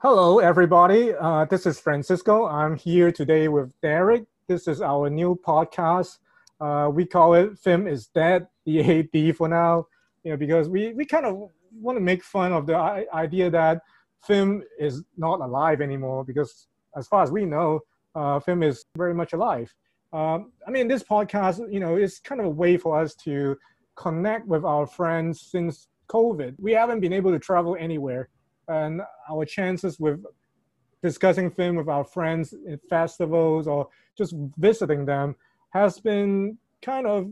Hello, everybody. Uh, this is Francisco. I'm here today with Derek. This is our new podcast. Uh, we call it "Film is Dead," DAD for now, you know, because we, we kind of want to make fun of the idea that film is not alive anymore. Because as far as we know, uh, film is very much alive. Um, I mean, this podcast, you know, is kind of a way for us to connect with our friends since COVID. We haven't been able to travel anywhere and our chances with discussing film with our friends at festivals or just visiting them has been kind of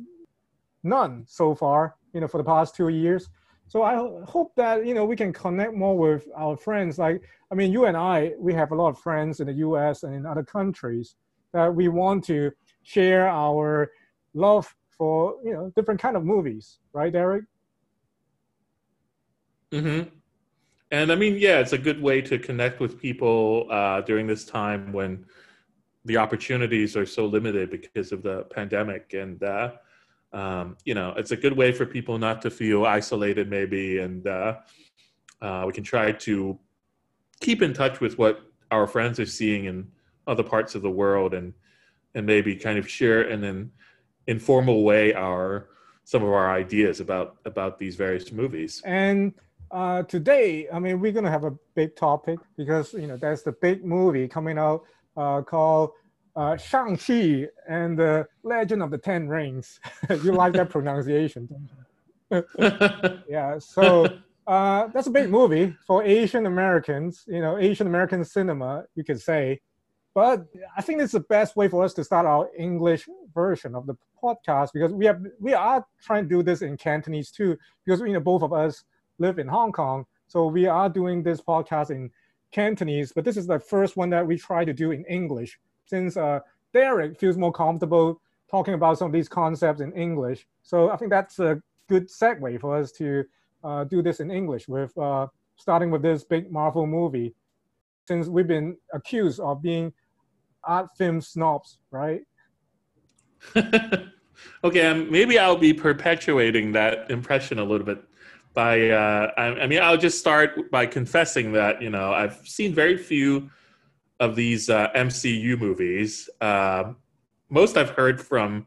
none so far you know for the past two years. So i hope that you know we can connect more with our friends. Like i mean you and i we have a lot of friends in the us and in other countries that we want to share our love for you know different kind of movies. Right derek? Mm-hmm and I mean, yeah, it's a good way to connect with people uh, during this time when the opportunities are so limited because of the pandemic. And, uh, um, you know, it's a good way for people not to feel isolated, maybe. And uh, uh we can try to keep in touch with what our friends are seeing in other parts of the world and, and maybe kind of share in an informal way our some of our ideas about about these various movies. And uh, today, I mean, we're gonna have a big topic because you know there's the big movie coming out uh, called uh, Shang-Chi and the Legend of the Ten Rings. you like that pronunciation, yeah. So uh, that's a big movie for Asian Americans. You know, Asian American cinema, you could say. But I think it's the best way for us to start our English version of the podcast because we have we are trying to do this in Cantonese too because you know both of us live in Hong Kong. So we are doing this podcast in Cantonese, but this is the first one that we try to do in English since uh, Derek feels more comfortable talking about some of these concepts in English. So I think that's a good segue for us to uh, do this in English with uh, starting with this big Marvel movie, since we've been accused of being art film snobs, right? okay, um, maybe I'll be perpetuating that impression a little bit by uh, I, I, mean i'll just start by confessing that you know i've seen very few of these uh, mcu movies. Uh, most i've heard from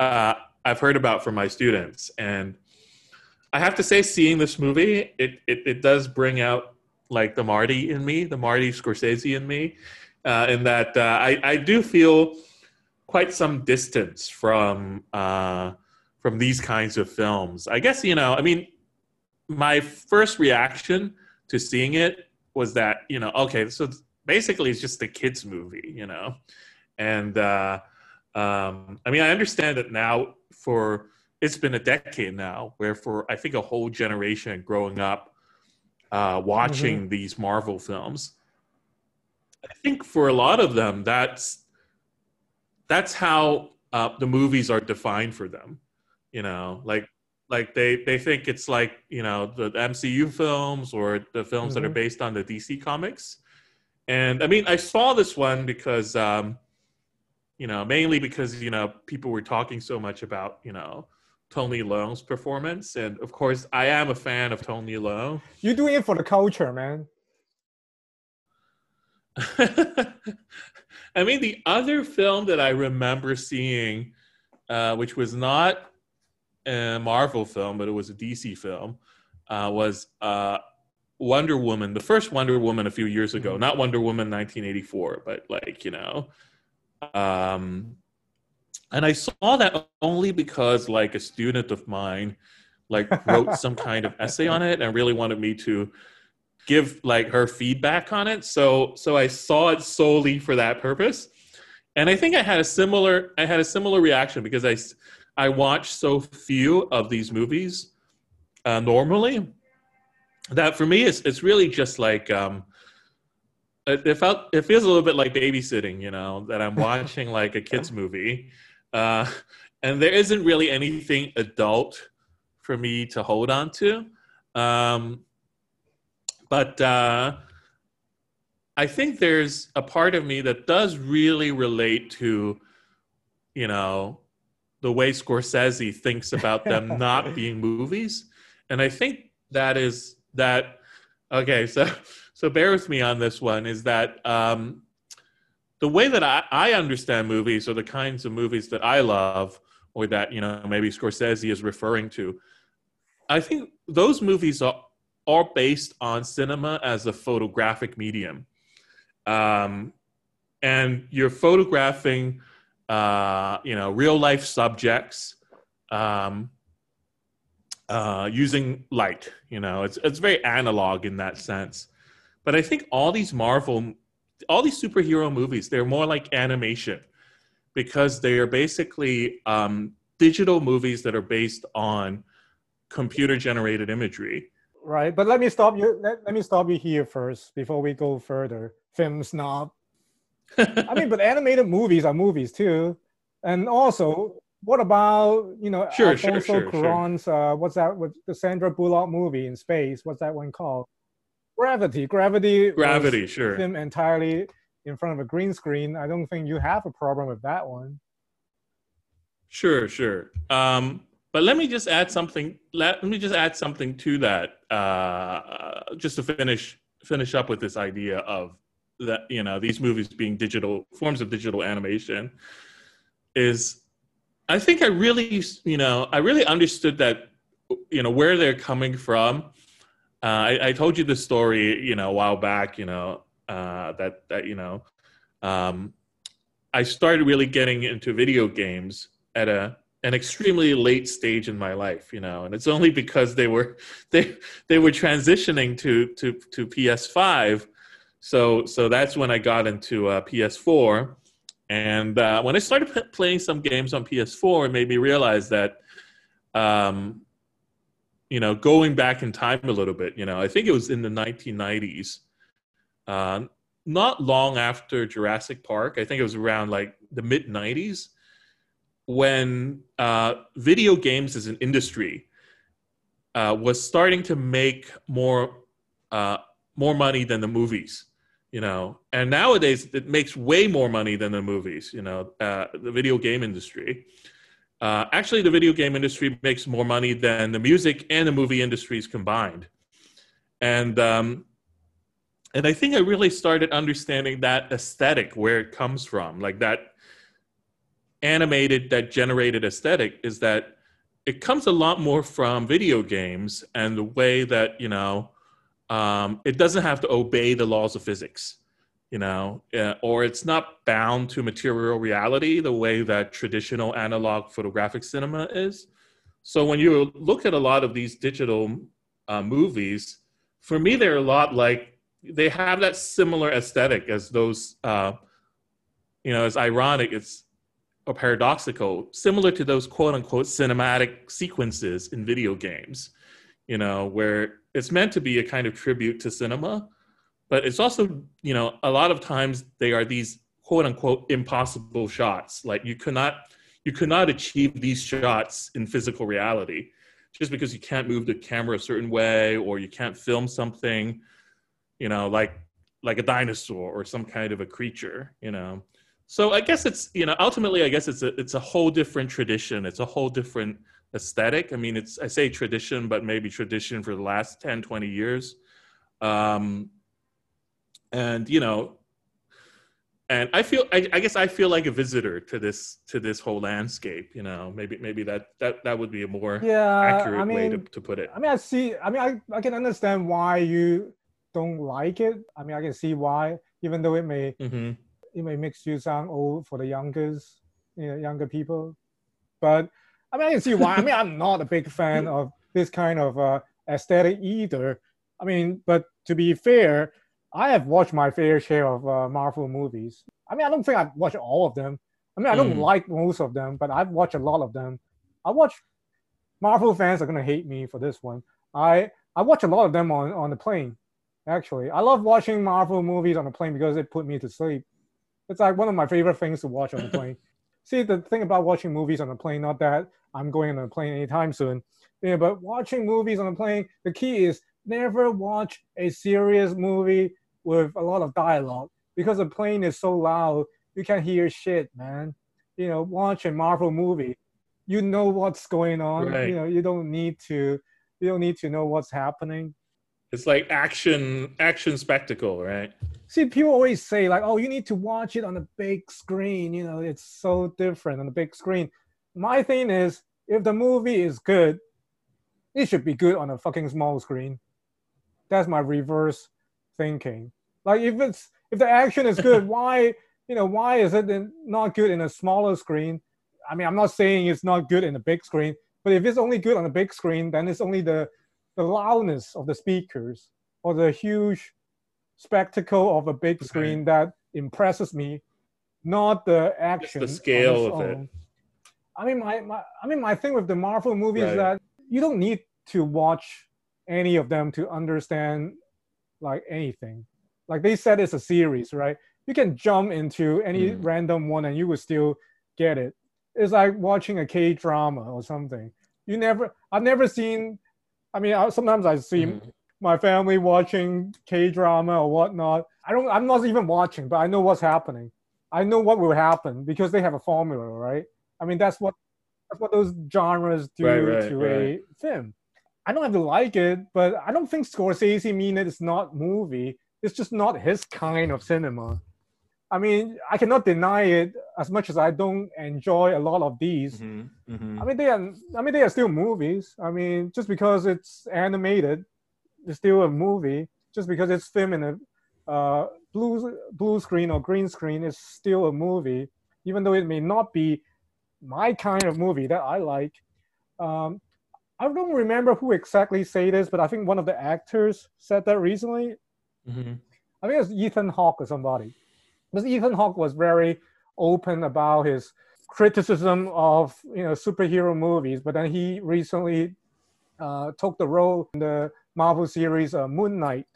uh, i've heard about from my students. And i have to say seeing this movie it, it, it does bring out like the marty in me the marty scorsese in me uh, in that uh, I, I do feel quite some distance from from these kinds of films. I guess you know i mean my first reaction to seeing it was that you know okay so basically it's just a kids movie you know and uh, um, i mean i understand that now for it's been a decade now where for i think a whole generation growing up uh, watching mm-hmm. these marvel films i think for a lot of them that's that's how uh, the movies are defined for them you know like like they they think it's like you know the MCU films or the films mm-hmm. that are mm-hmm. based on the DC comics. And I mean, I saw this one because um, you know mainly because you know people were talking so much about you know Tony Leung's performance, and of course I am a fan of Tony Leung. You're doing it for the culture, man. I mean, the other film that I remember seeing, uh, which was not a Marvel film, but it was a DC film, uh, was uh, Wonder Woman, the first Wonder Woman a few years ago, mm-hmm. not Wonder Woman 1984, but like, you know. Um, and I saw that only because like a student of mine like wrote some kind of essay on it and really wanted me to give like her feedback on it. So so I saw it solely for that purpose. And I think I had a similar I had a similar reaction because I I watch so few of these movies uh, normally that for me it's it's really just like um, it, it, felt it feels a little bit like babysitting, you know, that I'm watching like a kids movie, uh, and there isn't really anything adult for me to hold on to. Um, but uh, I think there's a part of me that does really relate to, you know, the way Scorsese thinks about them not being movies. And I think that is that okay, so so bear with me on this one. Is that um, the way that I, I understand movies, or the kinds of movies that I love, or that you know maybe Scorsese is referring to? I think those movies are are based on cinema as a photographic medium, um, and you're photographing, uh, you know, real life subjects. Um, uh, using light. You know, it's it's very analog in that sense. But I think all these Marvel, all these superhero movies, they're more like animation because they are basically um, digital movies that are based on computer generated imagery. Right, but let me stop you. Let, let me stop you here first before we go further. Film snob. I mean, but animated movies are movies too, and also what about you know sure, Alfonso sure, sure, Cuarón's sure. uh, what's that with the Sandra Bullock movie in space? What's that one called? Gravity. Gravity. Gravity. Sure. Film entirely in front of a green screen. I don't think you have a problem with that one. Sure, sure. Um, but let me just add something. Let, let me just add something to that, uh, just to finish finish up with this idea of that you know these movies being digital forms of digital animation. Is I think I really, you know, I really understood that, you know, where they're coming from. Uh, I, I, told you the story, you know, a while back, you know, uh, that that you know, um, I started really getting into video games at a an extremely late stage in my life, you know, and it's only because they were they they were transitioning to to to PS5, so so that's when I got into uh, PS4 and uh, when I started p- playing some games on PS4, it made me realize that, um, you know, going back in time a little bit, you know, I think it was in the 1990s, uh, not long after Jurassic Park. I think it was around like the mid 90s when uh, video games as an industry uh, was starting to make more uh, more money than the movies you know? And nowadays it makes way more money than the movies you know uh, the video game industry. Uh, actually the video game industry makes more money than the music and the movie industries combined. And um, and i think i really started understanding that aesthetic where it comes from. Like that animated that generated aesthetic is that it comes a lot more from video games and the way that you know um, it doesn't have to obey the laws of physics you know uh, or it's not bound to material reality the way that traditional analog photographic cinema is. So when you look at a lot of these digital uh, movies for me they're a lot like they have that similar aesthetic as those uh, you know it's ironic it's or paradoxical similar to those quote unquote cinematic sequences in video games you know where it's meant to be a kind of tribute to cinema, but it's also, you know, a lot of times they are these quote unquote impossible shots. Like you cannot you cannot achieve these shots in physical reality just because you can't move the camera a certain way or you can't film something, you know, like like a dinosaur or some kind of a creature, you know. So I guess it's you know ultimately I guess it's a it's a whole different tradition. It's a whole different aesthetic. I mean, it's I say tradition, but maybe tradition for the last 10, 20 years. Um, and you know, and I feel I, I, guess I feel like a visitor to this to this whole landscape. You know, maybe maybe that that that would be a more yeah, accurate I mean, way to, to put it. I mean, I see. I mean, I I can understand why you don't like it. I mean, I can see why, even though it may mm-hmm. it may makes you sound old for the youngers, you know, younger people. But I mean, I can see why. I mean, I'm not a big fan of this kind of uh, aesthetic either. I mean, but to be fair, I have watched my fair share of uh, Marvel movies. I mean, I don't think I've watched all of them. I mean, I don't mm. like most of them, but I've watched a lot of them. I watch. Marvel fans are gonna hate me for this one. I I watch a lot of them on on the plane. Actually, I love watching Marvel movies on the plane because it put me to sleep. It's like one of my favorite things to watch on the plane. See, the thing about watching movies on a plane, not that I'm going on a plane anytime soon, yeah, but watching movies on a plane, the key is never watch a serious movie with a lot of dialogue because the plane is so loud, you can't hear shit, man. You know, watch a Marvel movie, you know what's going on. Right. You know, you don't need to, you don't need to know what's happening. It's like action action spectacle, right? See, people always say like, "Oh, you need to watch it on the big screen." You know, it's so different on the big screen. My thing is, if the movie is good, it should be good on a fucking small screen. That's my reverse thinking. Like, if it's if the action is good, why you know why is it not good in a smaller screen? I mean, I'm not saying it's not good in a big screen, but if it's only good on a big screen, then it's only the the loudness of the speakers or the huge spectacle of a big screen that impresses me, not the action. The scale of it. I mean, my, my I mean, my thing with the Marvel movies right. is that you don't need to watch any of them to understand like anything. Like they said, it's a series, right? You can jump into any mm. random one and you will still get it. It's like watching a K drama or something. You never, I've never seen I mean, sometimes I see mm-hmm. my family watching K drama or whatnot. I don't. I'm not even watching, but I know what's happening. I know what will happen because they have a formula, right? I mean, that's what that's what those genres do right, right, to right. a film. I don't have to like it, but I don't think Scorsese mean it's not movie. It's just not his kind of cinema. I mean, I cannot deny it as much as I don't enjoy a lot of these. Mm-hmm, mm-hmm. I mean, they are. I mean, they are still movies. I mean, just because it's animated, it's still a movie. Just because it's filmed in a uh, blue blue screen or green screen, it's still a movie. Even though it may not be my kind of movie that I like. Um, I don't remember who exactly say this, but I think one of the actors said that recently. Mm-hmm. I think it's Ethan Hawke or somebody because Ethan Hawke was very open about his criticism of you know superhero movies, but then he recently uh, took the role in the Marvel series uh, Moon Knight.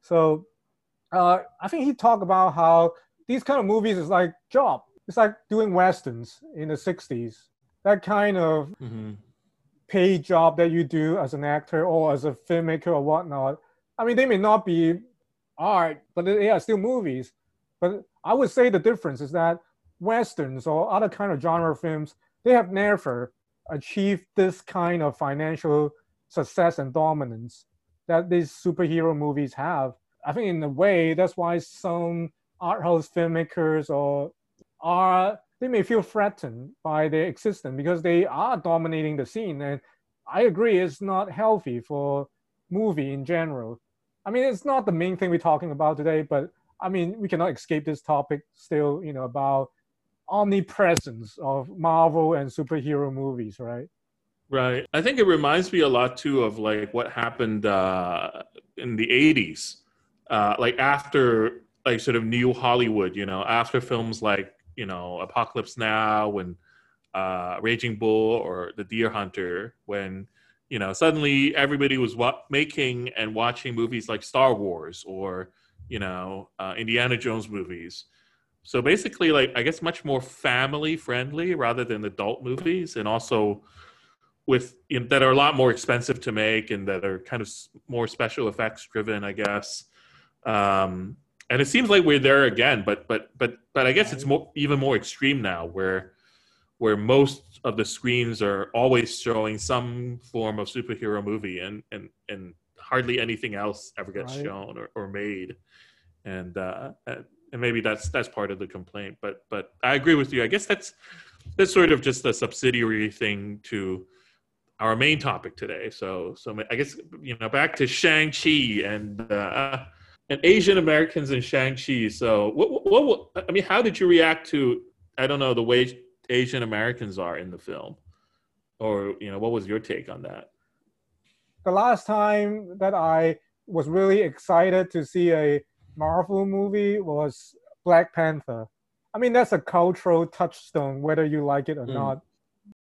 So uh, I think he talked about how these kind of movies is like job. It's like doing westerns in the '60s. That kind of mm-hmm. paid job that you do as an actor or as a filmmaker or whatnot. I mean, they may not be art, but they are still movies. But I would say the difference is that westerns or other kind of genre films they have never achieved this kind of financial success and dominance that these superhero movies have. I think in a way that's why some art house filmmakers or are they may feel threatened by their existence because they are dominating the scene and I agree it's not healthy for movie in general. I mean it's not the main thing we're talking about today, but I mean, we cannot escape this topic still, you know, about omnipresence of Marvel and superhero movies, right? Right. I think it reminds me a lot too of like what happened uh, in the 80s. Uh, like after like sort of new Hollywood, you know, after films like, you know, Apocalypse Now and uh, Raging Bull or The Deer Hunter, when, you know, suddenly everybody was wa- making and watching movies like Star Wars or you know, uh, Indiana Jones movies. So basically, like I guess much more family friendly rather than adult movies, and also with you know, that are a lot more expensive to make and that are kind of more special effects driven, I guess. Um, and it seems like we're there again, but but but but I guess it's more even more extreme now, where where most of the screens are always showing some form of superhero movie, and and and hardly anything else ever gets right. shown or, or made and uh, and maybe that's that's part of the complaint but but i agree with you. I guess that's that's sort of just a subsidiary thing to our main topic today. So so i guess you know back to shang-chi and uh, and asian americans in shang-chi. So what, what, what i mean how did you react to i don't know the way asian americans are in the film? Or you know what was your take on that? The last time that I was really excited to see a Marvel movie was Black Panther. I mean, that's a cultural touchstone, whether you like it or mm. not.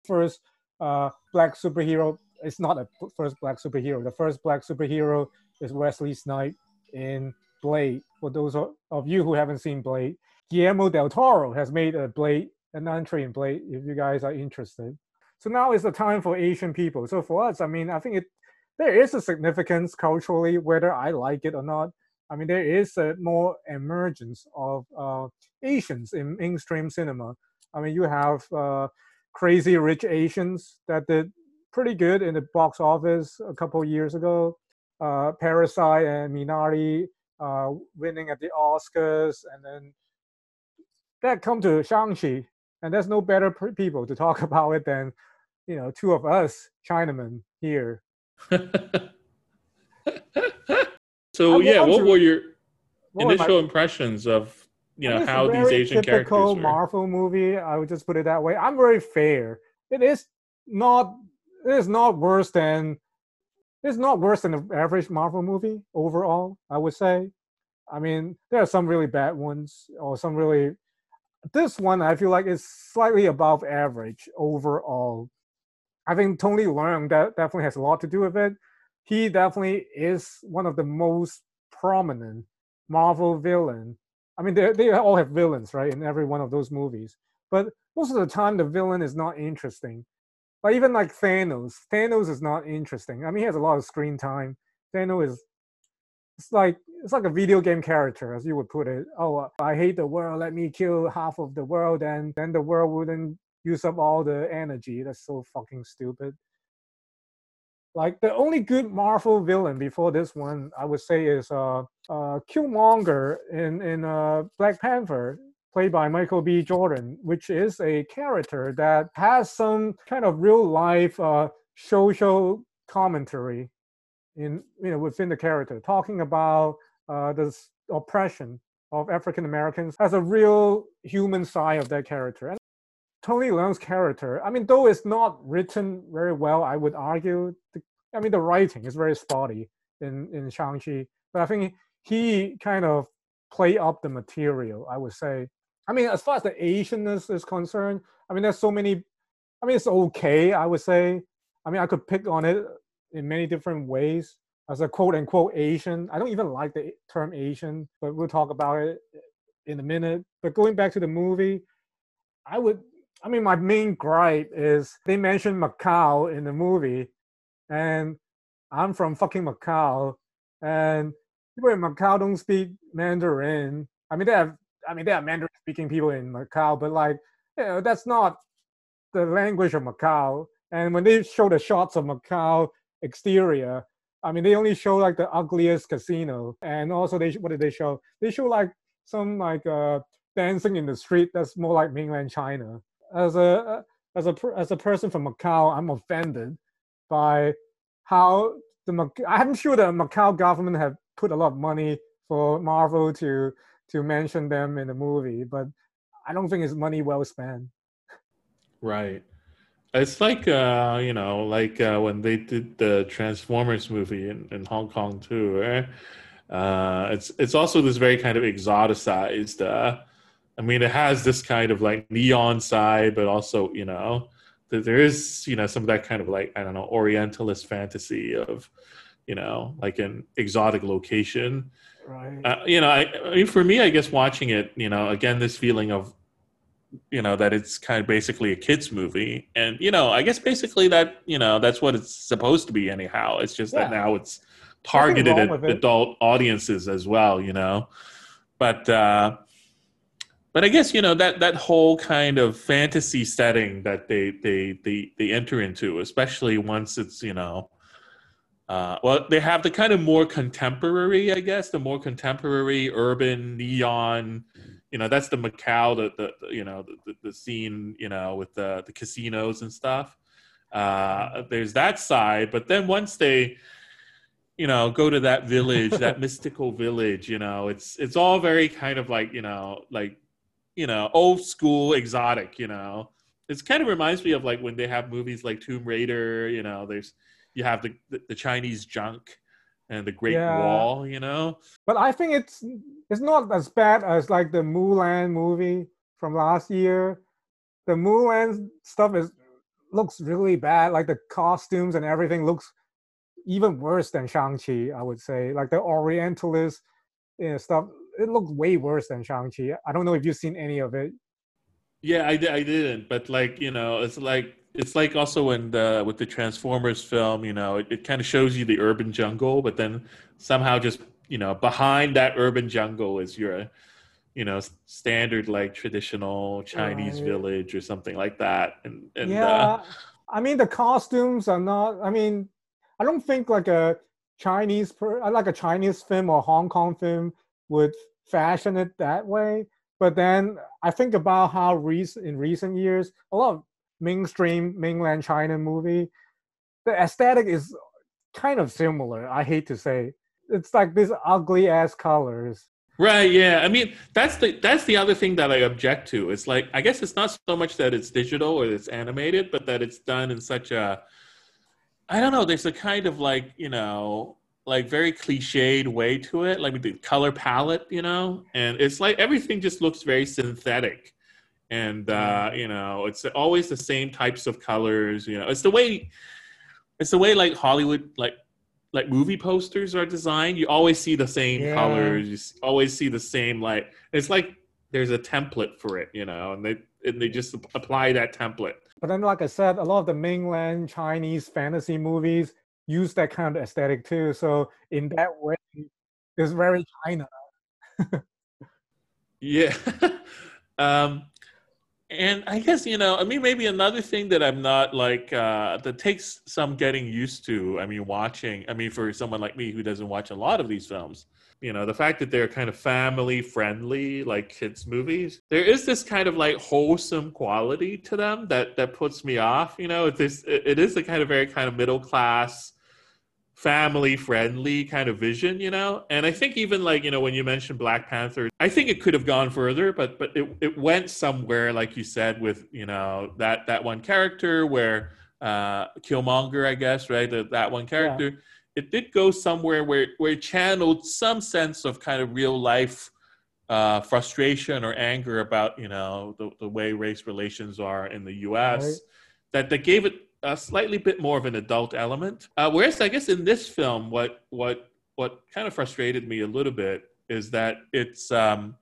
First uh, black superhero, it's not a first black superhero. The first black superhero is Wesley Snipes in Blade. For those of you who haven't seen Blade, Guillermo del Toro has made a Blade, an entry in Blade, if you guys are interested. So now is the time for Asian people. So for us, I mean, I think it there is a significance culturally, whether I like it or not. I mean, there is a more emergence of uh, Asians in mainstream cinema. I mean, you have uh, Crazy Rich Asians that did pretty good in the box office a couple years ago. uh, Parasite and Minari uh, winning at the Oscars, and then that come to Shang-Chi, and there's no better people to talk about it than you know two of us Chinamen here. so yeah, what were your initial my, impressions of you know how these Asian characters were? Marvel movie. I would just put it that way. I'm very fair. It is not. It is not worse than. It's not worse than the average Marvel movie overall. I would say. I mean, there are some really bad ones, or some really. This one I feel like is slightly above average overall. I think Tony Leung that definitely has a lot to do with it. He definitely is one of the most prominent Marvel villain. I mean, they they all have villains, right, in every one of those movies. But most of the time, the villain is not interesting. But even like Thanos, Thanos is not interesting. I mean, he has a lot of screen time. Thanos is it's like it's like a video game character, as you would put it. Oh, I hate the world. Let me kill half of the world, and then the world wouldn't use up all the energy. That's so fucking stupid. Like the only good Marvel villain before this one, I would say, is uh, uh, Killmonger in in uh, Black Panther, played by Michael B. Jordan, which is a character that has some kind of real life uh, social commentary in you know within the character, talking about uh, this oppression of African Americans as a real human side of that character. And Tony Leung's character, I mean, though it's not written very well, I would argue. The, I mean, the writing is very spotty in in Shang-Chi, but I think he kind of play up the material. I would say. I mean, as far as the Asianness is concerned, I mean, there's so many. I mean, it's okay. I would say. I mean, I could pick on it in many different ways as a quote unquote Asian. I don't even like the term Asian, but we'll talk about it in a minute. But going back to the movie, I would I mean, my main gripe is they mentioned Macau in the movie, and I'm from fucking Macau, and people in Macau don't speak Mandarin. I mean, they have, I mean, they have Mandarin speaking people in Macau, but like, you know, that's not the language of Macau. And when they show the shots of Macau exterior, I mean, they only show like the ugliest casino, and also they what did they show? They show like some like uh dancing in the street that's more like mainland China as a as a as a person from Macau, I'm offended by how the I'm sure the Macau government have put a lot of money for Marvel to to mention them in the movie, but I don't think it's money well spent. Right. It's like uh, you know, like uh, when they did the Transformers movie in, in Hong Kong too. Eh? Uh, it's it's also this very kind of exoticized uh, I mean, it has this kind of like neon side, but also, you know, there is, you know, some of that kind of like, I don't know, Orientalist fantasy of, you know, like an exotic location. Right. Uh, you know, I, I mean, for me, I guess watching it, you know, again, this feeling of, you know, that it's kind of basically a kids movie. And, you know, I guess basically that, you know, that's what it's supposed to be anyhow. It's just yeah. that now it's targeted at adult audiences as well, you know. But, uh, but I guess you know that that whole kind of fantasy setting that they they they they enter into, especially once it's you know, uh, well, they have the kind of more contemporary, I guess, the more contemporary urban neon. You know, that's the Macau, the, the, the you know the, the scene, you know, with the the casinos and stuff. Uh, there's that side, but then once they you know go to that village that mystical village you know it's it's all very kind of like you know like you know, old school exotic, you know. It kind of reminds me of like when they have movies like Tomb Raider, you know, there's you have the the, the Chinese junk and the Great yeah. Wall, you know. But I think it's it's not as bad as like the Mulan movie from last year. The Mulan stuff is looks really bad. Like the costumes and everything looks even worse than Shang-Chi, I would say. Like the Orientalist you know, stuff it looked way worse than Shang Chi. I don't know if you've seen any of it. Yeah, I, I didn't, but like you know, it's like it's like also in the with the Transformers film, you know, it, it kind of shows you the urban jungle, but then somehow just you know behind that urban jungle is your you know standard like traditional Chinese right. village or something like that. And, and yeah, uh, I mean the costumes are not. I mean, I don't think like a Chinese, per, like a Chinese film or Hong Kong film would fashion it that way. But then I think about how recent in recent years, a lot of mainstream mainland China movie, the aesthetic is kind of similar. I hate to say, it's like these ugly ass colors. Right. Yeah. I mean, that's the that's the other thing that I object to. It's like I guess it's not so much that it's digital or it's animated, but that it's done in such a I don't know. There's a kind of like you know, like very cliched way to it, like the color palette, you know, and it's like everything just looks very synthetic, and uh, you know, it's always the same types of colors. You know, it's the way, it's the way like Hollywood like like movie posters are designed. You always see the same yeah. colors. You always see the same like. It's like there's a template for it, you know, and they and they just apply that template. But then, like I said, a lot of the mainland Chinese fantasy movies use that kind of aesthetic too. So in that way, it's very China. yeah. um, and I guess you know, I mean, maybe another thing that I'm not like uh, that takes some getting used to. I mean, watching. I mean, for someone like me who doesn't watch a lot of these films, you know the fact that they're kind of family friendly like kids movies there is this kind of like wholesome quality to them that that puts me off you know this it is a kind of very kind of middle class family friendly kind of vision you know and i think even like you know when you mentioned black panther i think it could have gone further but but it, it went somewhere like you said with you know that that one character where uh killmonger i guess right that, that one character yeah it did go somewhere where where it channeled some sense of kind of real life uh, frustration or anger about you know the, the way race relations are in the U.S. Right. That that gave it a slightly bit more of an adult element. Uh, whereas I guess in this film, what what what kind of frustrated me a little bit is that it's um,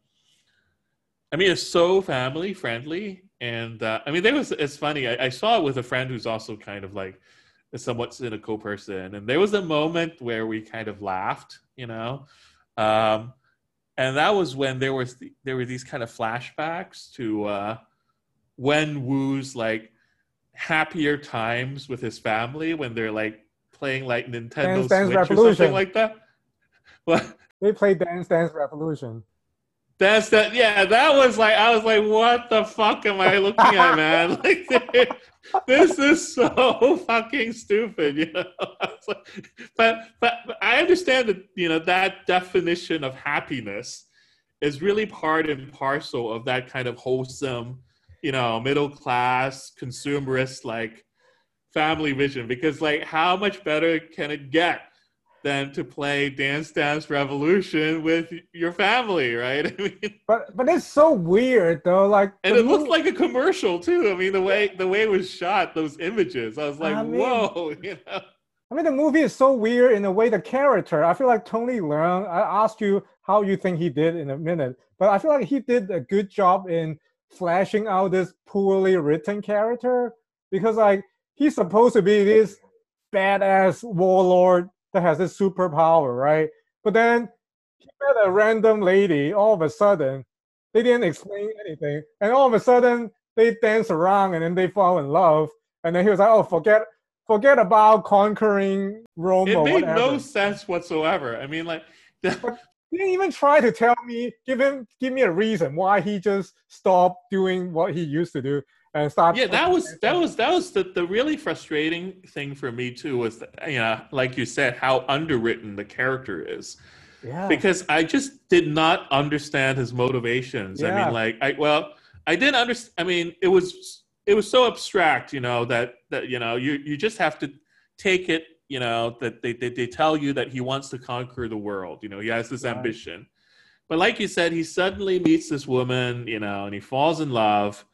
I mean it's so family friendly and uh, I mean there was it's funny I, I saw it with a friend who's also kind of like a somewhat cynical person. And there was a moment where we kind of laughed, you know. Um, and that was when there was the, there were these kind of flashbacks to uh, when Wu's like happier times with his family when they're like playing like Nintendo Dance, Dance Switch Revolution. or something like that. What? They played Dance Dance Revolution. That's that. Yeah, that was like I was like, what the fuck am I looking at, man? Like, this is so fucking stupid, you know. Like, but, but but I understand that you know that definition of happiness is really part and parcel of that kind of wholesome, you know, middle class consumerist like family vision. Because like, how much better can it get? than to play Dance Dance Revolution with your family, right? I mean, but but it's so weird though. Like, and it movie... looked like a commercial too. I mean, the way the way it was shot, those images, I was like, I mean, whoa, you know. I mean, the movie is so weird in the way the character. I feel like Tony Leung. I asked you how you think he did in a minute, but I feel like he did a good job in flashing out this poorly written character because like he's supposed to be this badass warlord that has this superpower, right? But then he met a random lady all of a sudden. They didn't explain anything. And all of a sudden they dance around and then they fall in love. And then he was like, oh, forget forget about conquering Rome. It made whatever. no sense whatsoever. I mean, like, didn't even try to tell me, give him, give me a reason why he just stopped doing what he used to do and start. Yeah, that was that was that was the, the really frustrating thing for me too. Was that, you know, like you said, how underwritten the character is. Yeah. Because I just did not understand his motivations. Yeah. I mean, like, I well, I didn't understand. I mean, it was it was so abstract, you know, that that you know, you you just have to take it, you know, that they they, they tell you that he wants to conquer the world. You know, he has this right. ambition. But like you said, he suddenly meets this woman, you know, and he falls in love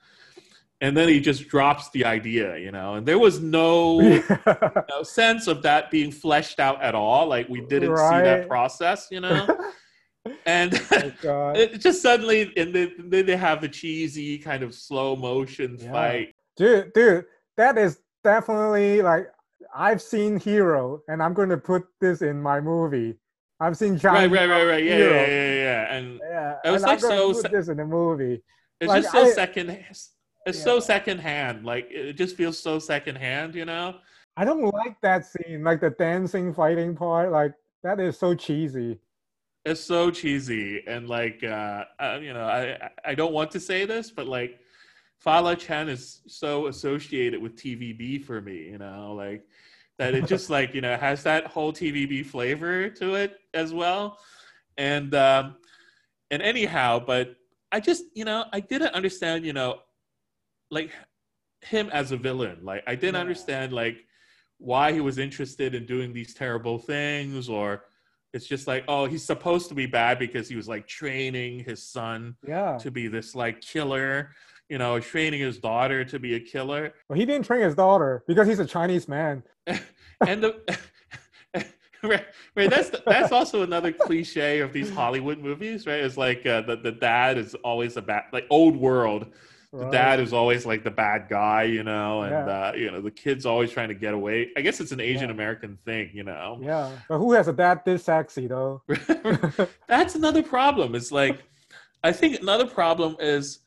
and then he just drops the idea, you know. And there was no, no sense of that being fleshed out at all. Like we didn't right. see that process, you know. and oh, it just suddenly, and then, then they have the cheesy kind of slow motion yeah. fight. Dude, dude, that is definitely like I've seen Hero, and I'm going to put this in my movie. I've seen John. Right, right, right, right. Yeah, yeah, yeah, yeah, yeah. And yeah, it was and like so. Put this in the movie. It's like, just so I, second it's yeah. so secondhand. Like it just feels so secondhand, you know. I don't like that scene, like the dancing fighting part. Like that is so cheesy. It's so cheesy, and like uh, uh, you know, I I don't want to say this, but like Fala Chen is so associated with TVB for me, you know, like that it just like you know has that whole TVB flavor to it as well, and um, and anyhow, but I just you know I didn't understand you know like him as a villain, like I didn't Yeah. understand like why he was interested in doing these terrible things or it's just like oh he's supposed to be bad because he was like training his son Yeah. to be this like killer you know training his daughter to be a killer But he didn't train his daughter because he's a Chinese man. and the right, right that's that's also another cliche of these hollywood movies right it's like uh, the, the dad is always a bad like old world the right? dad is always like the bad guy you know and Yeah. uh, you know the kid's always trying to get away i guess it's an asian american thing you know Yeah. But who has a dad this sexy though? that's another problem it's like i think another problem is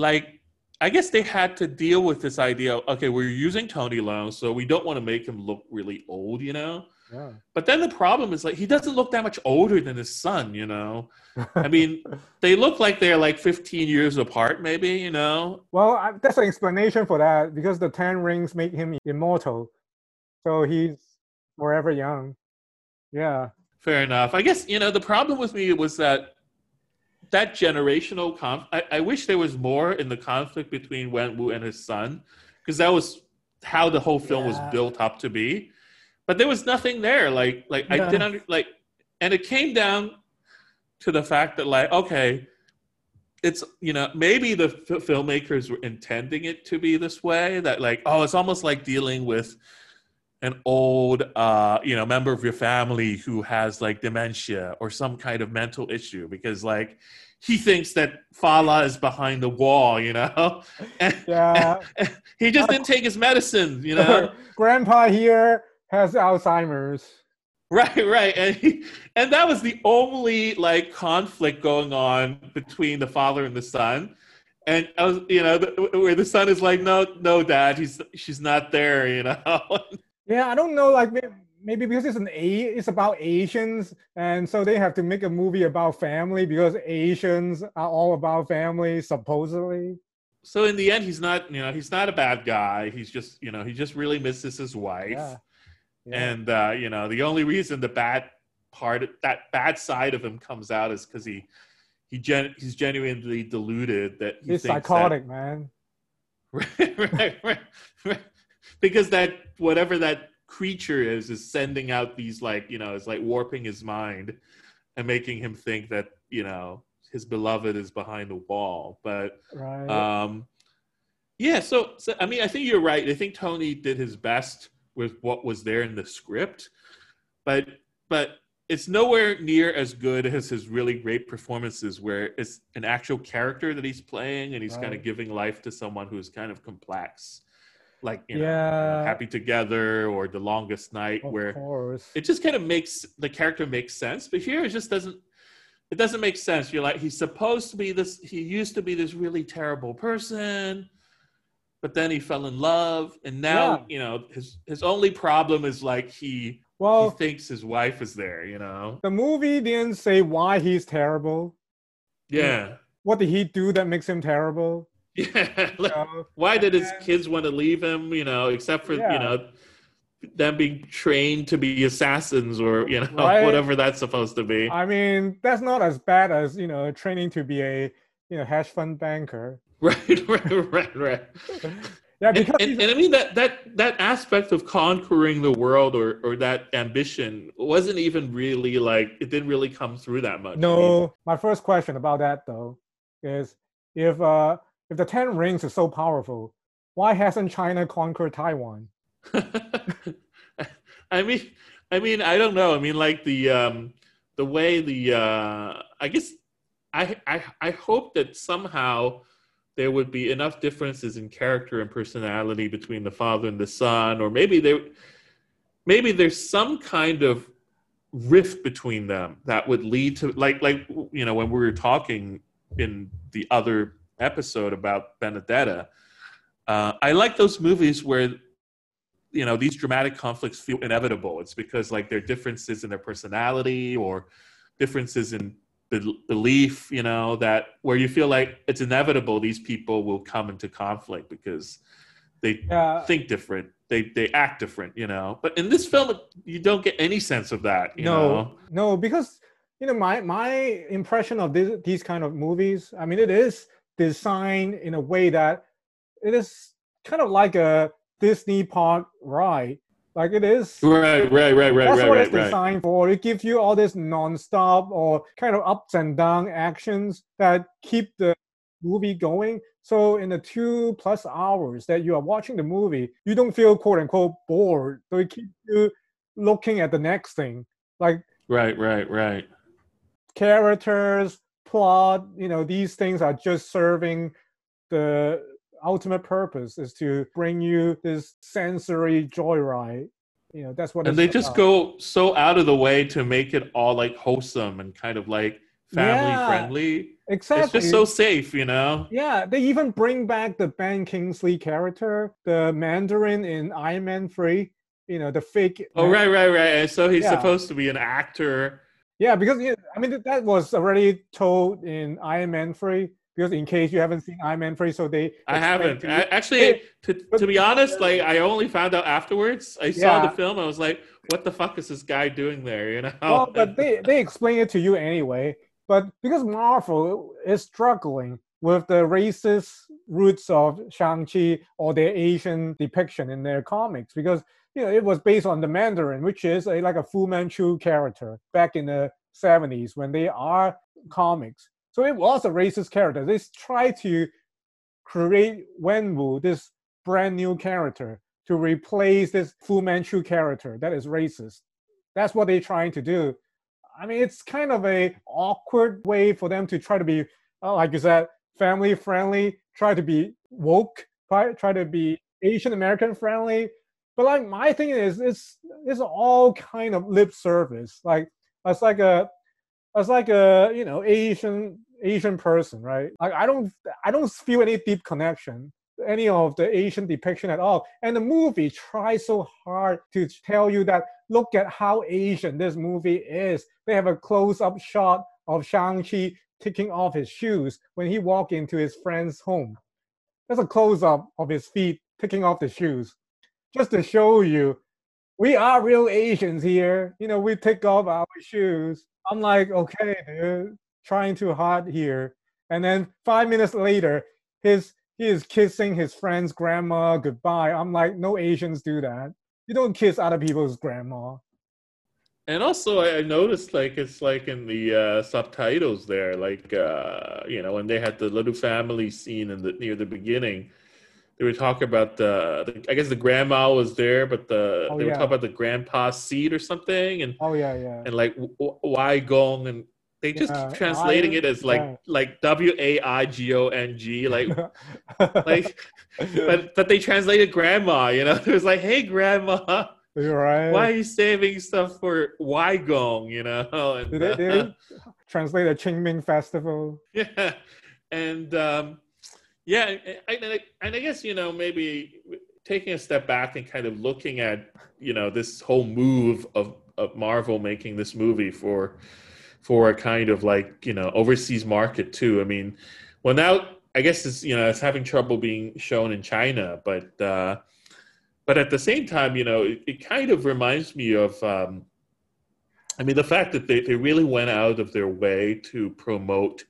like i guess they had to deal with this idea of, okay we're using tony Leung, so we don't want to make him look really old you know yeah. but then the problem is like he doesn't look that much older than his son you know i mean they look like they're like 15 years apart maybe you know Well, I, that's an explanation for that because the ten rings make him immortal, so he's forever young. Yeah. Fair enough. I guess you know the problem with me was that that generational conf. I, I wish there was more in the conflict between Wen Wu and his son, because that was how the whole film Yeah. was built up to be. But there was nothing there. Like like I didn't under, like, and it came down to the fact that like okay, it's you know maybe the f- filmmakers were intending it to be this way that like oh it's almost like dealing with an old uh you know member of your family who has like dementia or some kind of mental issue because like he thinks that Fala is behind the wall you know and, Yeah. he just didn't take his medicine you know Grandpa here has Alzheimer's. right right and he, and that was the only like conflict going on between the father and the son and I was, you know, the, where the son is like, no, no, dad, he's she's not there, you know. Yeah, I don't know. Like maybe because it's an A, it's about Asians, and so they have to make a movie about family because Asians are all about family, supposedly. so in the end, he's not, you know, he's not a bad guy. He's just, you know, he just really misses his wife, Yeah. Yeah. and uh, you know, the only reason the bad part, that bad side of him comes out is because he, he gen- he's genuinely deluded that he he's thinks that- psychotic, man. right, right, right, right. Because that whatever that creature is is sending out these like you know it's like warping his mind and making him think that you know his beloved is behind the wall. But Right. um, yeah, so, so I mean I think you're right. I think Tony did his best with what was there in the script, but but it's nowhere near as good as his really great performances where it's an actual character that he's playing and he's kind of giving life to someone who's kind of complex like you know, Yeah. happy together or the longest night of where course. it just kind of makes the character makes sense but here it just doesn't it doesn't make sense you're like he's supposed to be this he used to be this really terrible person but then he fell in love and now Yeah. you know his his only problem is like he well, he thinks his wife is there you know the movie didn't say why he's terrible. yeah What did he do that makes him terrible? Yeah You know? why did his kids want to leave him you know except for Yeah. you know them being trained to be assassins or you know Right. whatever that's supposed to be I mean, that's not as bad as you know training to be a you know hedge fund banker. right right right right Yeah, and, because and, he's- and I mean that that that aspect of conquering the world or or that ambition wasn't even really like it didn't really come through that much. No, my first question about that though is if uh if the Ten Rings is so powerful, why hasn't China conquered Taiwan? I mean, I mean, I don't know. I mean, like the um the way the uh I guess I I I hope that somehow there would be enough differences in character and personality between the father and the son, or maybe there maybe there's some kind of rift between them that would lead to like like you know when we were talking in the other episode about Benedetta. Uh, I like those movies where you know these dramatic conflicts feel inevitable it's because like there are differences in their personality or differences in be- belief you know that where you feel like it's inevitable these people will come into conflict because they Yeah. think different they they act different you know but in this film you don't get any sense of that you no, know no, because you know my my impression of this, these kind of movies. I mean, it is designed in a way that it is kind of like a Disney park ride. Like it is. right right right right That's right what right it's right designed for. It gives you all this non-stop or kind of ups and down actions that keep the movie going. So in the two plus hours that you are watching the movie, you don't feel quote unquote bored. So it keeps you looking at the next thing. Like right right right characters, plot, you know, these things are just serving the ultimate purpose is to bring you this sensory joyride. You know, that's what and they just go so out of the way to make it all like wholesome and kind of like family Yeah, friendly exactly. it's just so safe you know Yeah, they even bring back the Ben Kingsley character, the Mandarin in Iron Man 3, you know, the fake. oh right right right so he's Yeah. supposed to be an actor Yeah, because you I mean, that was already told in Iron Man 3, because in case you haven't seen Iron Man 3, so they. i haven't to I, actually Hey, to, to be honest like i only found out afterwards i saw the film i was like what the fuck is this guy doing there you know well, but they, they explain it to you anyway. But because Marvel is struggling with the racist roots of Shang-Chi or their Asian depiction in their comics, because you know it was based on the Mandarin, which is a, like a Fu Manchu character back in the 70s when they are comics. So it was a racist character. They tried to create Wenwu, this brand new character, to replace this Fu Manchu character that is racist. That's what they're trying to do. I mean, it's kind of a awkward way for them to try to be, uh, like you said, family friendly, try to be woke, try, try to be Asian American friendly. But like my thing is, it's it's all kind of lip service. Like it's like a as like a you know Asian Asian person, right? Like I don't I don't feel any deep connection any of the Asian depiction at all. And the movie tries so hard to tell you that look at how Asian this movie is. They have a close-up shot of Shang-Chi taking off his shoes when he walked into his friend's home. That's a close-up of his feet taking off the shoes. Just to show you we are real Asians here. You know, we take off our shoes. I'm like, okay, dude, trying too hard here. And then five minutes later, his he is kissing his friend's grandma goodbye. I'm like, no Asians do that. You don't kiss other people's grandma. And also, I noticed like it's like in the uh, subtitles there, like uh, you know, when they had the little family scene in the near the beginning, they were talking about the, the I guess the grandma was there, but the Oh, they were yeah. talking about the grandpa's seat or something, and Oh yeah, yeah. and like w- w- Wai Gong, and they just Yeah, keep translating I- it as like yeah. like W A I G O N G, like like, but but they translated grandma, you know, it was like, hey grandma. You're right. Why are you saving stuff for Gong? You know, and, Did they, did uh, translate a Qingming festival? yeah, and um, yeah, and I, and I, guess you know maybe taking a step back and kind of looking at you know this whole move of of Marvel making this movie for for a kind of like you know overseas market too. I mean, well now I guess it's you know it's having trouble being shown in China, but uh, but at the same time, you know, it, it kind of reminds me of. Um, I mean, the fact that they, they really went out of their way to promote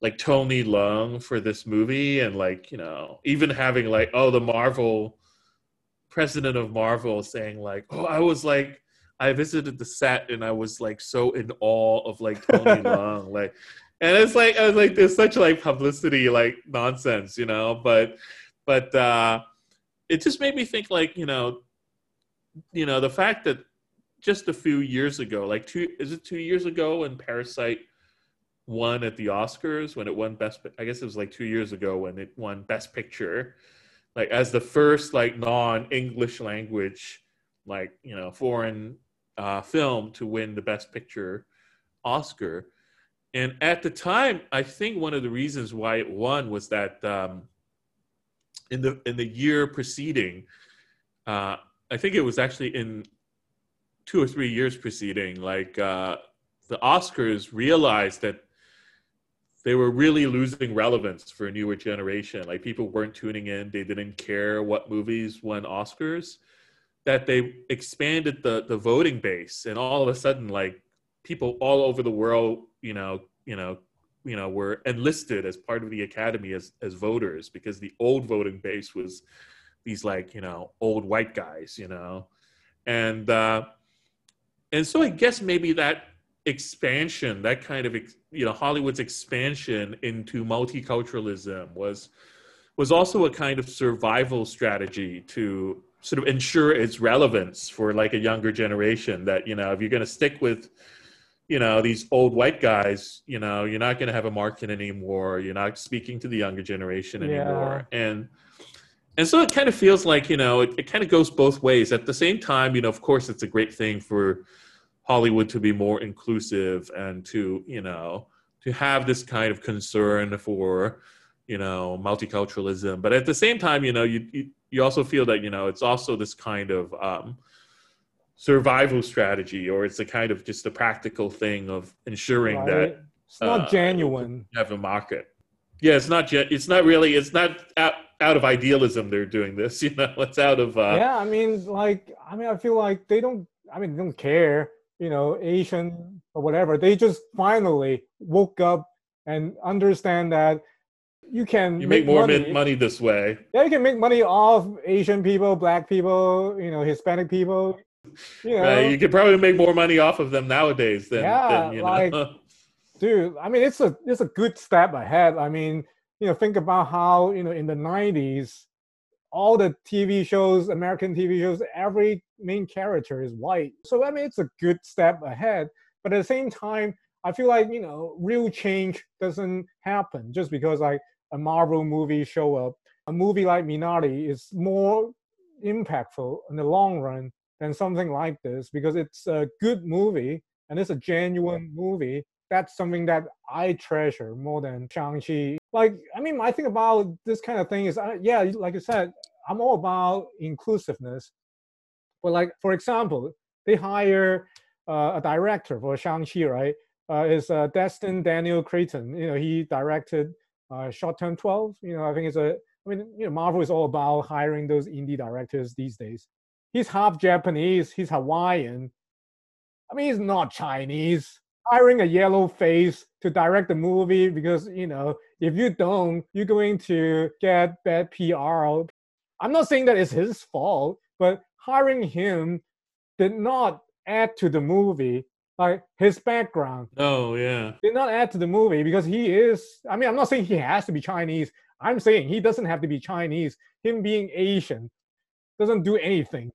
like Tony Leung for this movie and like, you know, even having like, oh, the Marvel president of Marvel saying like, oh, I was like, I visited the set and I was like so in awe of like Tony Leung. Like, and it's like, I was like, there's such like publicity, like nonsense, you know, but, but, uh, it just made me think like, you know, you know, the fact that just a few years ago, like two, is it two years ago when Parasite won at the Oscars when it won best, I guess it was like two years ago when it won best picture, like as the first like non-English language, like, you know, foreign uh, film to win the best picture Oscar. And at the time, I think one of the reasons why it won was that um, in the in the year preceding, uh, I think it was actually in two or three years preceding, like uh, the Oscars realized that they were really losing relevance for a newer generation. Like people weren't tuning in; they didn't care what movies won Oscars. That they expanded the the voting base, and all of a sudden, like people all over the world, you know, you know, you know, were enlisted as part of the academy as as voters because the old voting base was these like you know old white guys, you know, and uh, and so I guess maybe that expansion, that kind of you know Hollywood's expansion into multiculturalism was was also a kind of survival strategy to sort of ensure its relevance for like a younger generation. That you know if you're going to stick with you know these old white guys, you know you're not going to have a market anymore. You're not speaking to the younger generation anymore, yeah. and and so it kind of feels like you know it, it kind of goes both ways at the same time you know of course it's a great thing for hollywood to be more inclusive and to you know to have this kind of concern for you know multiculturalism. But at the same time you know you you, you also feel that you know it's also this kind of um, survival strategy or it's a kind of just a practical thing of ensuring right. that it's not uh, genuine. have a market. Yeah it's not it's not really it's not out of idealism they're doing this you know it's out of uh yeah i mean like i mean i feel like they don't i mean they don't care you know asian or whatever they just finally woke up and understand that you can you make, make more money. money this way yeah you can make money off asian people black people you know hispanic people you know right. you could probably make more money off of them nowadays than, yeah, than, you know like, dude i mean it's a it's a good step ahead i mean you know think about how you know in the 90s all the tv shows american tv shows every main character is white so i mean it's a good step ahead but at the same time i feel like you know real change doesn't happen just because like a marvel movie show up a movie like minari is more impactful in the long run than something like this because it's a good movie and it's a genuine movie that's something that I treasure more than Shang-Chi. Like, I mean, my thing about this kind of thing is, uh, yeah, like I said, I'm all about inclusiveness. But like, for example, they hire uh, a director for Shang-Chi, right? Uh, is uh, Destin Daniel Cretton. You know, he directed uh, Short Term 12. You know, I think it's a, I mean, you know, Marvel is all about hiring those indie directors these days. He's half Japanese, he's Hawaiian. I mean, he's not Chinese hiring a yellow face to direct the movie because you know if you don't you're going to get bad pr i'm not saying that it's his fault but hiring him did not add to the movie like his background oh yeah did not add to the movie because he is i mean i'm not saying he has to be chinese i'm saying he doesn't have to be chinese him being asian doesn't do anything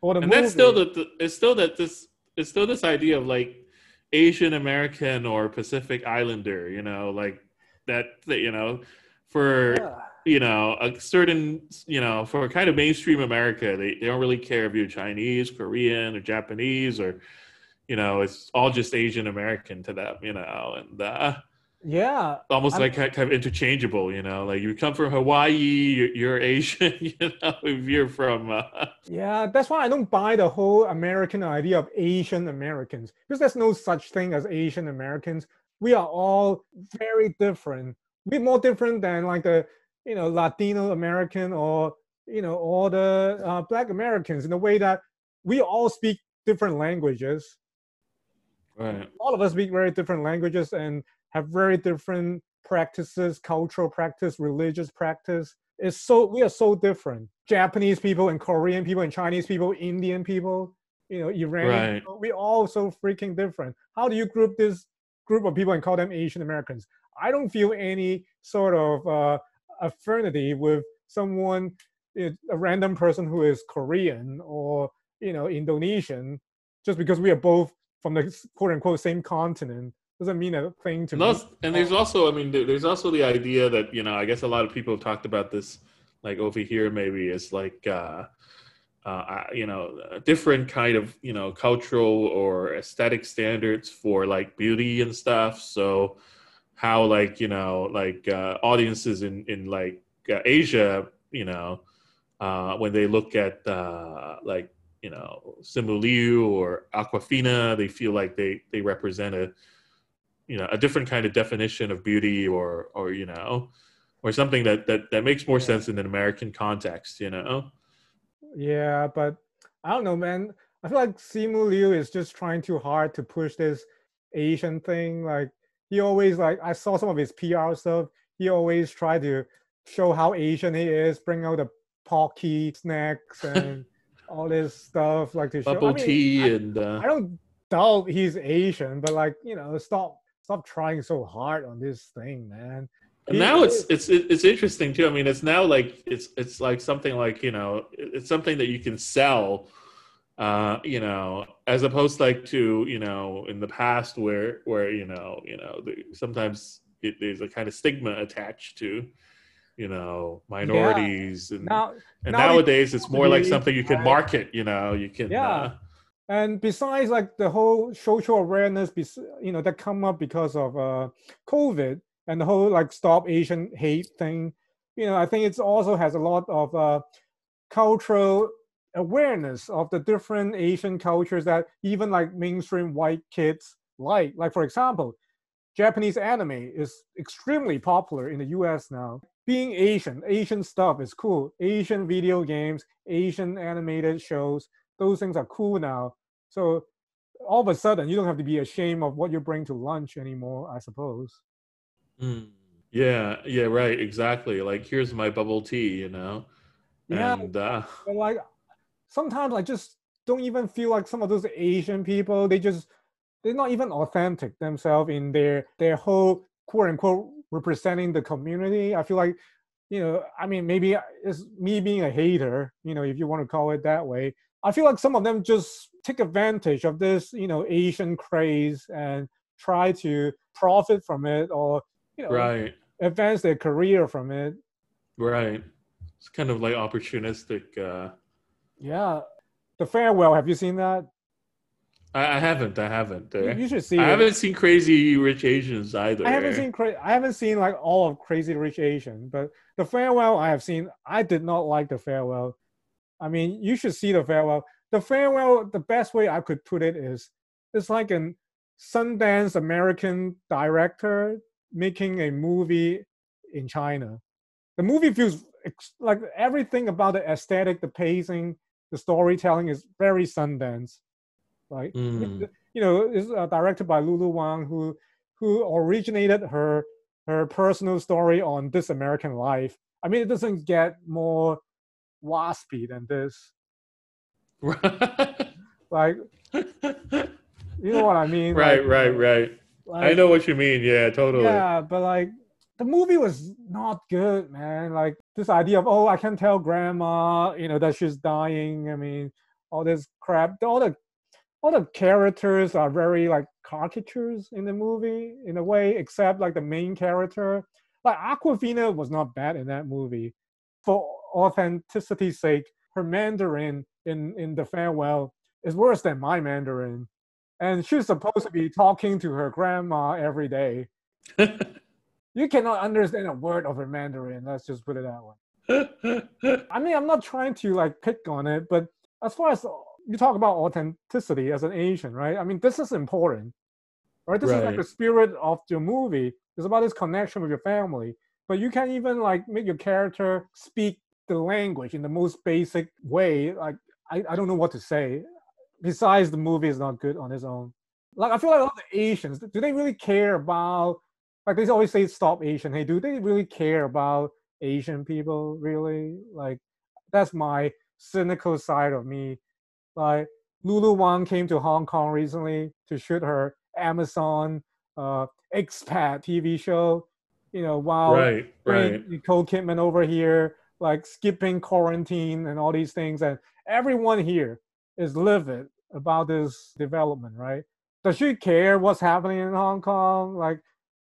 for the and movie. that's still the, it's still that this it's still this idea of like Asian American or Pacific Islander, you know, like that, that you know, for yeah. You know a certain you know for kind of mainstream America, they, they don't really care if you're Chinese, Korean, or Japanese, or you know, it's all just Asian American to them, you know, and uh, yeah. almost I'm, like kind of interchangeable you know like you come from hawaii you're, you're asian you know if you're from uh... yeah that's why i don't buy the whole american idea of asian americans because there's no such thing as asian americans. We are all very different. We're more different than like the you know latino american or you know all the uh, black americans in the way that we all speak different languages right all of us speak very different languages and have very different practices, cultural practice, religious practice. It's so we are so different. Japanese people and Korean people and Chinese people, Indian people, you know, Iranian. Right. People, we all so freaking different. How do you group this group of people and call them Asian Americans? I don't feel any sort of uh, affinity with someone, a random person who is Korean or you know Indonesian, just because we are both from the quote unquote same continent doesn't mean a thing to and me. and there's also, I mean, there's also the idea that you know, I guess a lot of people have talked about this, like over here, maybe is like, uh, uh, you know, a different kind of you know cultural or aesthetic standards for like beauty and stuff. So how like you know like uh, audiences in in like uh, Asia, you know, uh, when they look at uh, like you know Simu Liu or Awkwafina, they feel like they they represent a you know a different kind of definition of beauty or or you know or something that that that makes more sense in an American context. You know. Yeah, but I don't know, man. I feel like Simu Liu is just trying too hard to push this Asian thing. Like he always like I saw some of his PR stuff. He always tried to show how Asian he is, bring out the Pocky snacks and all this stuff, like to Bubble show. I mean, tea I, and uh, I don't doubt he's Asian, but like you know, stop stop trying so hard on this thing, man. And He now it's it's it's interesting too. I mean, it's now like it's it's like something like you know it's something that you can sell, uh, you know, as opposed like to you know in the past where where you know you know the, sometimes it, there's a kind of stigma attached to you know minorities and now and now nowadays it's more like something you can market. You know, you can Yeah. uh, and besides like the whole social awareness you know that come up because of uh covid and the whole like stop asian hate thing you know i think it's also has a lot of uh cultural awareness of the different asian cultures that even like mainstream white kids like. Like for example japanese anime is extremely popular in the us now. Being asian asian stuff is cool. Asian video games asian animated shows those things are cool now. So all of a sudden, you don't have to be ashamed of what you bring to lunch anymore, I suppose. mm, yeah yeah right exactly. Like here's my bubble tea you know? Yeah, and uh, like sometimes I just don't even feel like some of those Asian people, they just they're not even authentic themselves in their their whole quote unquote representing the community. I feel like, you know, I mean maybe it's me being a hater, you know, if you want to call it that way. I feel like some of them just take advantage of this, you know, Asian craze and try to profit from it or you know right advance their career from it. Right. It's kind of like opportunistic. Uh, Yeah. The farewell, have you seen that? I, I haven't. I haven't. You- Uh, You should see I it. haven't seen Crazy Rich Asians either. I haven't seen cra- I haven't seen like all of Crazy Rich Asian, but the farewell I have seen. I did not like the farewell. I mean, you should see the farewell. The farewell, the best way I could put it is, it's like an Sundance American director making a movie in China. The movie feels ex- like everything about the aesthetic, the pacing, the storytelling is very Sundance. Like Mm. you know, is uh, directed by Lulu Wang, who who originated her her personal story on This American Life. I mean, it doesn't get more waspy than this. Like, you know what I mean? right, Like, right, right. like- I know what you mean. Yeah, totally. Yeah, but like the movie was not good, man. Like this idea of oh, I can tell grandma, you know, that she's dying. I mean, all this crap. All the all the characters are very like caricatures in the movie in a way, except like the main character. Like Awkwafina was not bad in that movie. For authenticity's sake, her Mandarin in in the farewell is worse than my Mandarin. And she's supposed to be talking to her grandma every day you cannot understand a word of a Mandarin. Let's just put it that way. I mean, I'm not trying to like pick on it, but as far as you talk about authenticity as an Asian, right? I mean, this is important, right? This is like the spirit of your movie. It's about this connection with your family, but you can't even like make your character speak the language in the most basic way. Like, I, I don't know what to say. Besides, the movie is not good on its own. Like, I feel like a lot of the Asians, do they really care about like they always say stop asian hey do they really care about asian people really? Like that's my cynical side of me. Like lulu wang came to hong kong recently to shoot her amazon uh expat tv show you know while right, bring right. nicole kidman over here like skipping quarantine and all these things and everyone here is livid about this development right? Does she care what's happening in hong kong? Like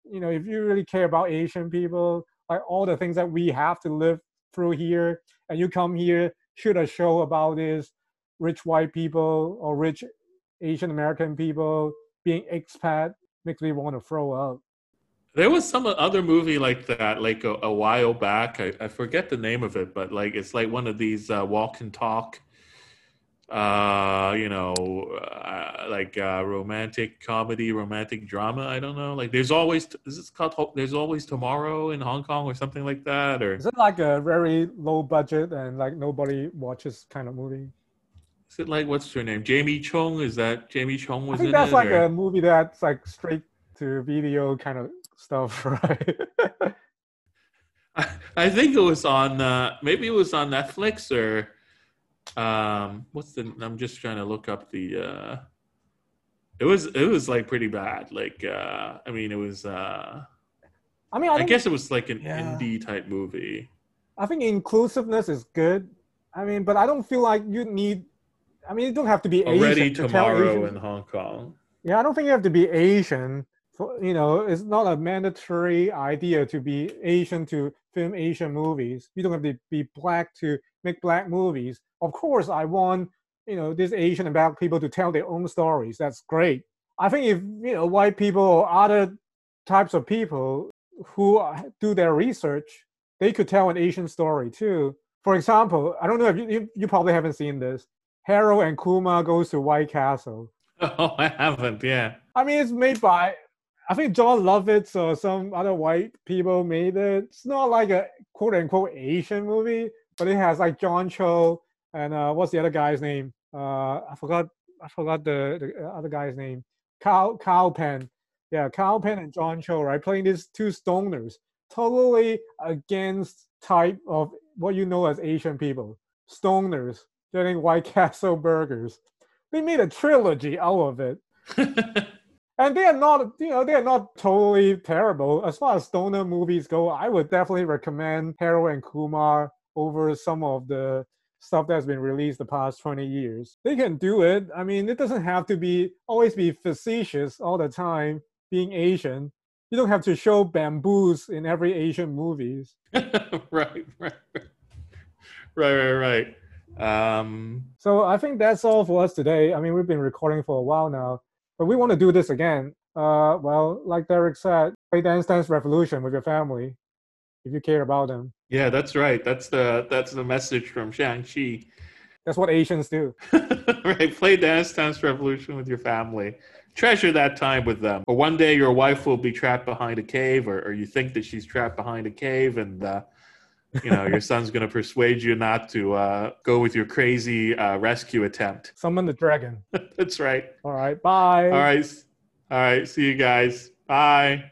you know, if you really care about Asian people, like all the things that we have to live through here, and you come here, shoot a show about this rich white people or rich Asian American people being expat, makes me want to throw up. There was some other movie like that, like a, a while back. I, I forget the name of it, but like it's like one of these uh, walk and talk, uh, you know, uh, like uh, romantic comedy, romantic drama. I don't know. Like there's always is this called Ho- There's Always Tomorrow in Hong Kong or something like that, or Is it like a very low budget and like nobody watches kind of movie? is it like what's her name? Jamie Chung? Is that Jamie Chung was I think in that's it? like or- a movie that's like straight to video kind of stuff, right? I, I think it was on uh, maybe it was on Netflix or um what's the I'm just trying to look up the uh it was it was like pretty bad like uh I mean it was uh I mean, I, I guess it was like an Yeah. indie type movie. I think inclusiveness is good. I mean, but I don't feel like you need. I mean, you don't have to be Already Asian to tell tomorrow Asian- in Hong Kong. Yeah, I don't think you have to be Asian. For, you know, it's not a mandatory idea to be Asian to film Asian movies. You don't have to be black to make black movies. Of course, I want you know these Asian and black people to tell their own stories. That's great. I think if you know white people or other types of people who do their research, they could tell an Asian story too. For example, I don't know if you you, you probably haven't seen this. Harold and Kumar goes to White Castle. Oh, I haven't. Yeah. I mean, it's made by, I think John Lovitz or some other white people made it. It's not like a quote unquote Asian movie, but it has like John Cho and uh, what's the other guy's name? Uh, I forgot. I forgot the, the other guy's name. Kyle Kyle Penn. Yeah, Kyle Penn and John Cho, right? Playing these two stoners, totally against type of what you know as Asian people. Stoners getting White Castle burgers. They made a trilogy out of it and they are not you know they are not totally terrible. As far as stoner movies go i would definitely recommend harold and kumar over some of the stuff that's been released the past 20 years. They can do it. I mean it doesn't have to be always be facetious all the time being asian. You don't have to show bamboos in every asian movies. Right, right, right, right, right. Um, so i think that's all for us today. I mean we've been recording for a while now but we want to do this again uh, well like derek said play dance dance revolution with your family if you care about them yeah, that's right. That's the that's the message from Shang Chi. That's what Asians do. right, play Dance Dance Revolution with your family. Treasure that time with them. Or one day your wife will be trapped behind a cave, or, or you think that she's trapped behind a cave, and uh, you know your son's going to persuade you not to uh, go with your crazy uh, rescue attempt. Summon the dragon. That's right. All right. Bye. All right, all right. See you guys. Bye.